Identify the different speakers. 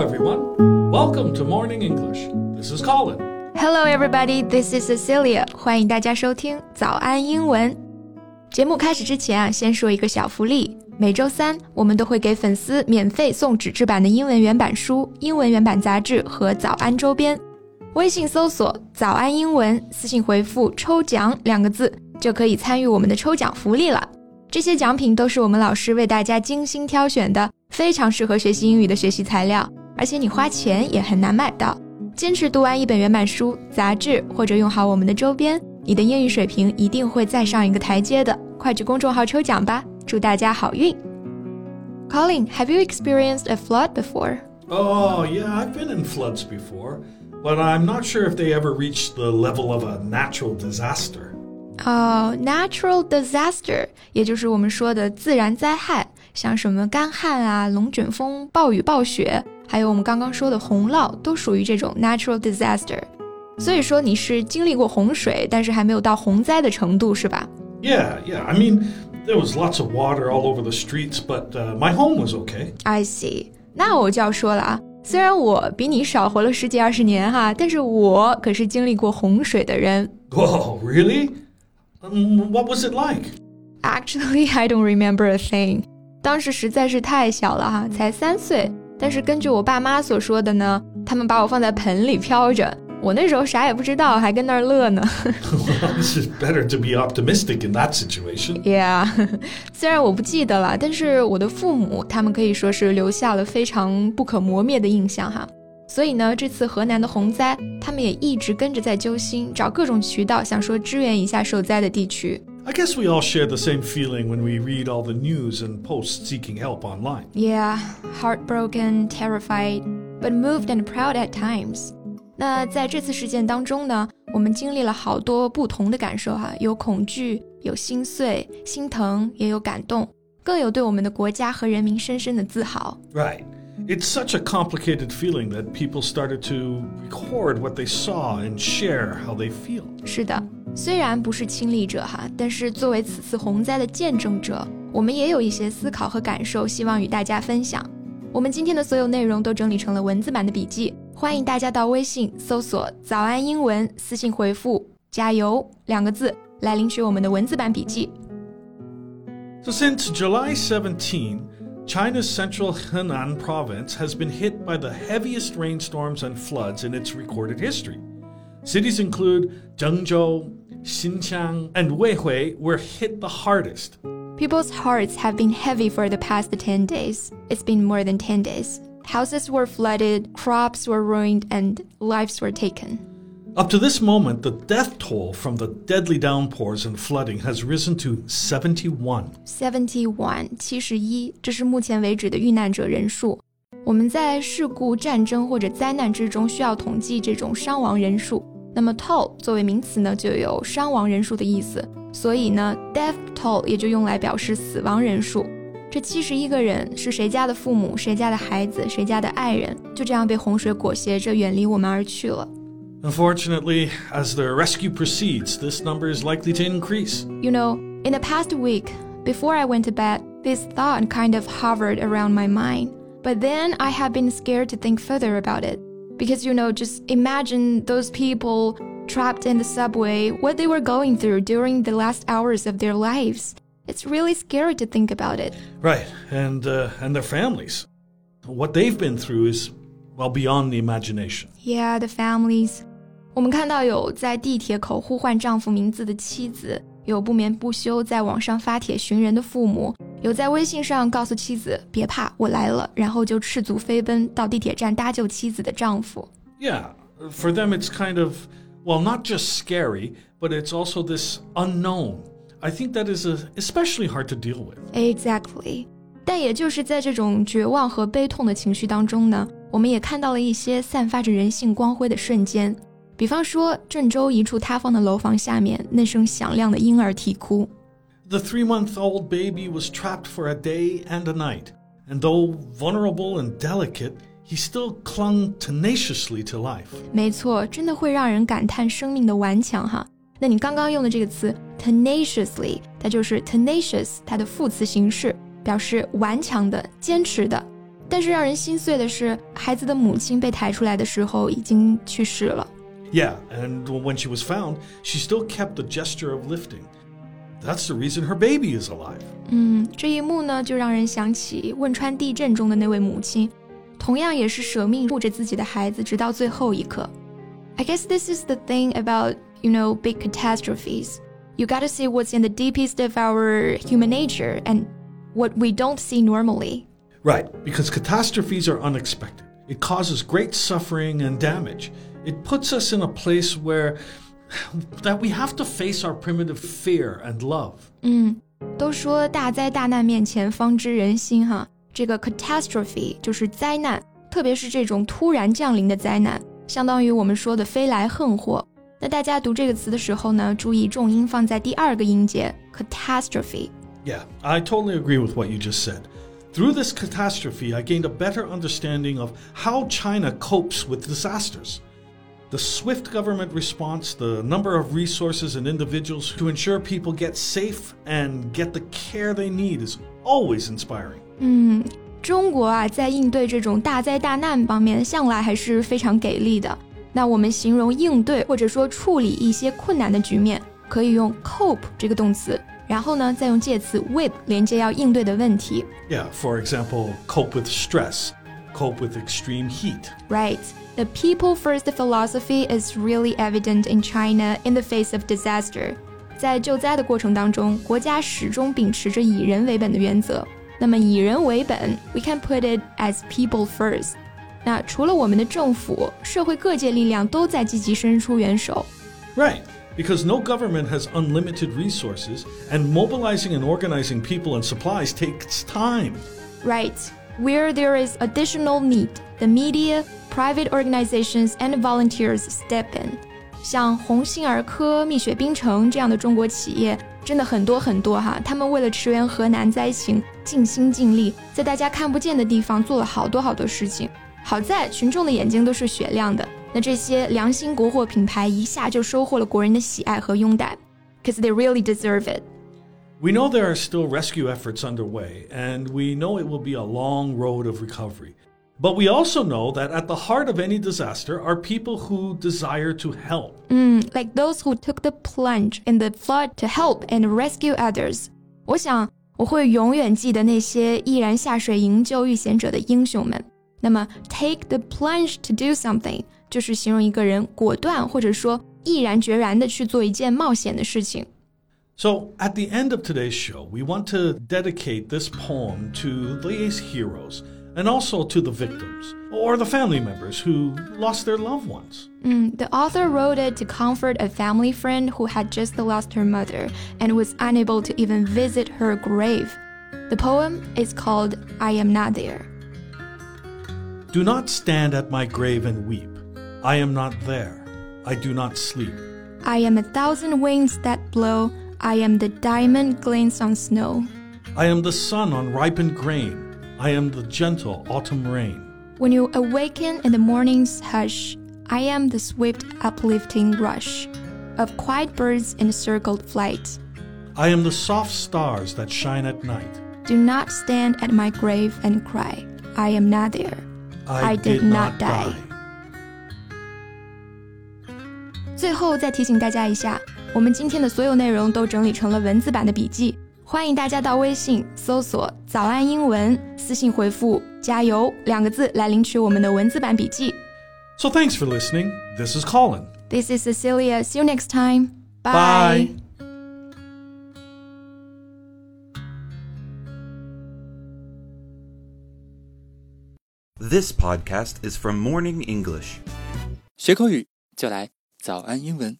Speaker 1: Everyone. Welcome to Morning English. This is Colin.
Speaker 2: Hello, everybody. This is Cecilia. 欢迎大家收听早安英文。节目开始之前啊，先说一个小福利。每周三，我们都会给粉丝免费送纸质版的英文原版书、英文原版杂志和早安周边。微信搜索“早安英文”，私信回复“抽奖”两个字，就可以参与我们的抽奖福利了。这些奖品都是我们老师为大家精心挑选的，非常适合学习英语的学习材料，而且你花钱也很难买到。坚持读完一本原版书、杂志，或者用好我们的周边，你的英语水平一定会再上一个台阶的。快去公众号抽奖吧！祝大家好运。Colin, have you experienced a flood before?
Speaker 1: Oh, yeah, I've been in floods before, but I'm not sure if they ever reached the level of a natural disaster.
Speaker 2: Oh, natural disaster，也就是我们说的自然灾害，像什么干旱啊、龙卷风、暴雨暴雪， 还有我们刚刚说的洪涝，都属于这种 natural disaster。所以说你是经历过洪水，但是还没有到洪灾的程度，是吧？
Speaker 1: Yeah, yeah. I mean, there was lots of water all over the streets, but uh, my home was okay.
Speaker 2: I see. 那我就要说了啊，虽然我比你少活了十几二十年哈，但是我可是经历过洪水的人。
Speaker 1: Oh, really? Um, what was it like?
Speaker 2: Actually, I don't remember a thing. 当时实在是太小了哈，才三岁。 但是根据我爸妈所说的呢，他们把我放在盆里飘着。我那时候啥也不知道，还跟那儿乐呢。
Speaker 1: It's better to be optimistic in that situation.
Speaker 2: Yeah，虽然我不记得了，但是我的父母他们可以说是留下了非常不可磨灭的印象哈。所以呢，这次河南的洪灾，他们也一直跟着在揪心，找各种渠道，想说支援一下受灾的地区。
Speaker 1: I guess we all share the same feeling when we read all the news and posts seeking help online.
Speaker 2: Yeah, heartbroken, terrified, but moved and proud at times. 那在这次事件当中呢，我们经历了好多不同的感受哈，有恐惧，有心碎、心疼，也有感动，更有对我们的国家和人民深深的自豪。
Speaker 1: Right. It's such a complicated feeling that people started to record what they saw and share how they feel.
Speaker 2: 是的， 虽然不是亲历者哈，但是作为此次洪灾的见证者，我们也有一些思考和感受，希望与大家分享。我们今天的所有内容都整理成了文字版的笔记，欢迎大家到微信搜索“早安英文”，私信回复“加油”两个字来领取我们的文字版笔记。
Speaker 1: So since July 17. China's central Henan province has been hit by the heaviest rainstorms and floods in its recorded history. Cities include Zhengzhou, Xinxiang, and Weihui were hit the hardest.
Speaker 2: People's hearts have been heavy for the past 10 days. It's been more than 10 days. Houses were flooded, crops were ruined, and lives were taken.
Speaker 1: Up to this moment, the death toll from the deadly downpours and flooding has risen to 71.
Speaker 2: 71, 七十一，这是目前为止的遇难者人数。我们在事故、战争或者灾难之中需要统计这种伤亡人数。那么 toll 作为名词呢，就有伤亡人数的意思，所以呢，death toll 也就用来表示死亡人数。这七十一个人是谁家的父母、谁家的孩子、谁家的爱人，就这样被洪水裹挟着远离我们而去了。
Speaker 1: Unfortunately, as the rescue proceeds, this number is likely to increase.
Speaker 2: You know, in the past week, before I went to bed, this thought kind of hovered around my mind. But then I have been scared to think further about it. Because, you know, just imagine those people trapped in the subway, what they were going through during the last hours of their lives. It's really scary to think about it.
Speaker 1: Right, and uh, and their families. What they've been through is well beyond the imagination.
Speaker 2: Yeah, the families. 我们看到有在地铁口呼唤丈夫名字的妻子， 有不眠不休在网上发帖寻人的父母，有在微信上告诉妻子别怕，我来了，然后就赤足飞奔到地铁站搭救妻子的丈夫。
Speaker 1: Yeah, for them it's kind of well, not just scary, but it's also this unknown. I think that is especially hard to deal with.
Speaker 2: Exactly. 但也就是在这种绝望和悲痛的情绪当中呢，我们也看到了一些散发着人性光辉的瞬间。比方说，郑州一处塌方的楼房下面那声响亮的婴儿啼哭。
Speaker 1: The three-month-old baby was trapped for a day and a night, and though vulnerable and delicate, he still clung tenaciously to life.
Speaker 2: 没错，真的会让人感叹生命的顽强哈。那你刚刚用的这个词 tenaciously，它就是 tenacious 它的副词形式，表示顽强的、坚持的。但是让人心碎的是，孩子的母亲被抬出来的时候已经去世了。
Speaker 1: Yeah, and when she was found, she still kept the gesture of lifting. That's the reason her baby is alive.
Speaker 2: 嗯，这一幕呢，就让人想起汶川地震中的那位母亲，同样也是舍命护着自己的孩子，直到最后一刻。I guess this is the thing about you know big catastrophes. You got to see what's in the deepest of our human nature and what we don't see normally.
Speaker 1: Right, because catastrophes are unexpected. It causes great suffering and damage. It puts us in a place where that we have to face our primitive fear and love.
Speaker 2: 嗯，都说大灾大难面前方知人心哈。这个 catastrophe 就是灾难，特别是这种突然降临的灾难，相当于我们说的飞来横祸。那大家读这个词的时候呢，注意重音放在第二个音节
Speaker 1: catastrophe。Yeah, I totally agree with what you just said. Through this catastrophe, I gained a better understanding of how China copes with disasters. The swift government response, the number of resources and individuals to ensure people get safe and get the care they need is always inspiring.
Speaker 2: 嗯，中国啊，在应对这种大灾大难方面，向来还是非常给力的。那我们形容应对或者说处理一些困难的局面，可以用 cope 这个动词。 然后呢，再用介词 with 连接要应对的问题。
Speaker 1: Yeah, for example, cope with stress, cope with extreme heat.
Speaker 2: Right. The people first philosophy is really evident in China in the face of disaster. 在救灾的过程当中，国家始终秉持着以人为本的原则。那么以人为本，we can put it as people first. 那除了我们的政府，社会各界力量都在积极伸出援手。
Speaker 1: Right because no government has unlimited resources, and mobilizing and organizing people and supplies takes time.
Speaker 2: Right. Where there is additional need, the media, private organizations, and volunteers step in. 像鸿星尔科、蜜雪冰城这样的中国企业真的很多很多哈，他们为了驰援河南灾情，尽心尽力，在大家看不见的地方做了好多好多事情。好在群众的眼睛都是雪亮的， 那这些良心国货品牌一下就收获了国人的喜爱和拥戴，cause they really deserve it.
Speaker 1: We know there are still rescue efforts underway, and we know it will be a long road of recovery. But we also know that at the heart of any disaster are people who desire to help.
Speaker 2: Mm, like those who took the plunge in the flood to help and rescue others. 我想我会永远记得那些毅然下水营救遇险者的英雄们。那么，take the plunge to do something 就是形容一个人果断或者说毅然决然的去做一件冒险的事情。
Speaker 1: So, at the end of today's show, we want to dedicate this poem to these heroes and also to the victims or the family members who lost their loved ones.
Speaker 2: Mm, the author wrote it to comfort a family friend who had just lost her mother and was unable to even visit her grave. The poem is called I Am Not There.
Speaker 1: Do not stand at my grave and weep. I am not there. I do not sleep.
Speaker 2: I am a thousand winds that blow. I am the diamond glints on snow.
Speaker 1: I am the sun on ripened grain. I am the gentle autumn rain.
Speaker 2: When you awaken in the morning's hush, I am the swift uplifting rush of quiet birds in circled flight.
Speaker 1: I am the soft stars that shine at night.
Speaker 2: Do not stand at my grave and cry. I am not there.
Speaker 1: I,
Speaker 2: I did not die. 最后再提醒大家一下，我们今天的所有内容都整理成了文字版的笔记，欢迎大家到微信搜索“早安英文”，私信回复“加油”两个字来领取我们的文字版笔记。
Speaker 1: So thanks for listening. This is Colin.
Speaker 2: This is Cecilia. See you next time.
Speaker 1: Bye.
Speaker 3: This podcast is from Morning English.
Speaker 4: 学口语就来 早安英文。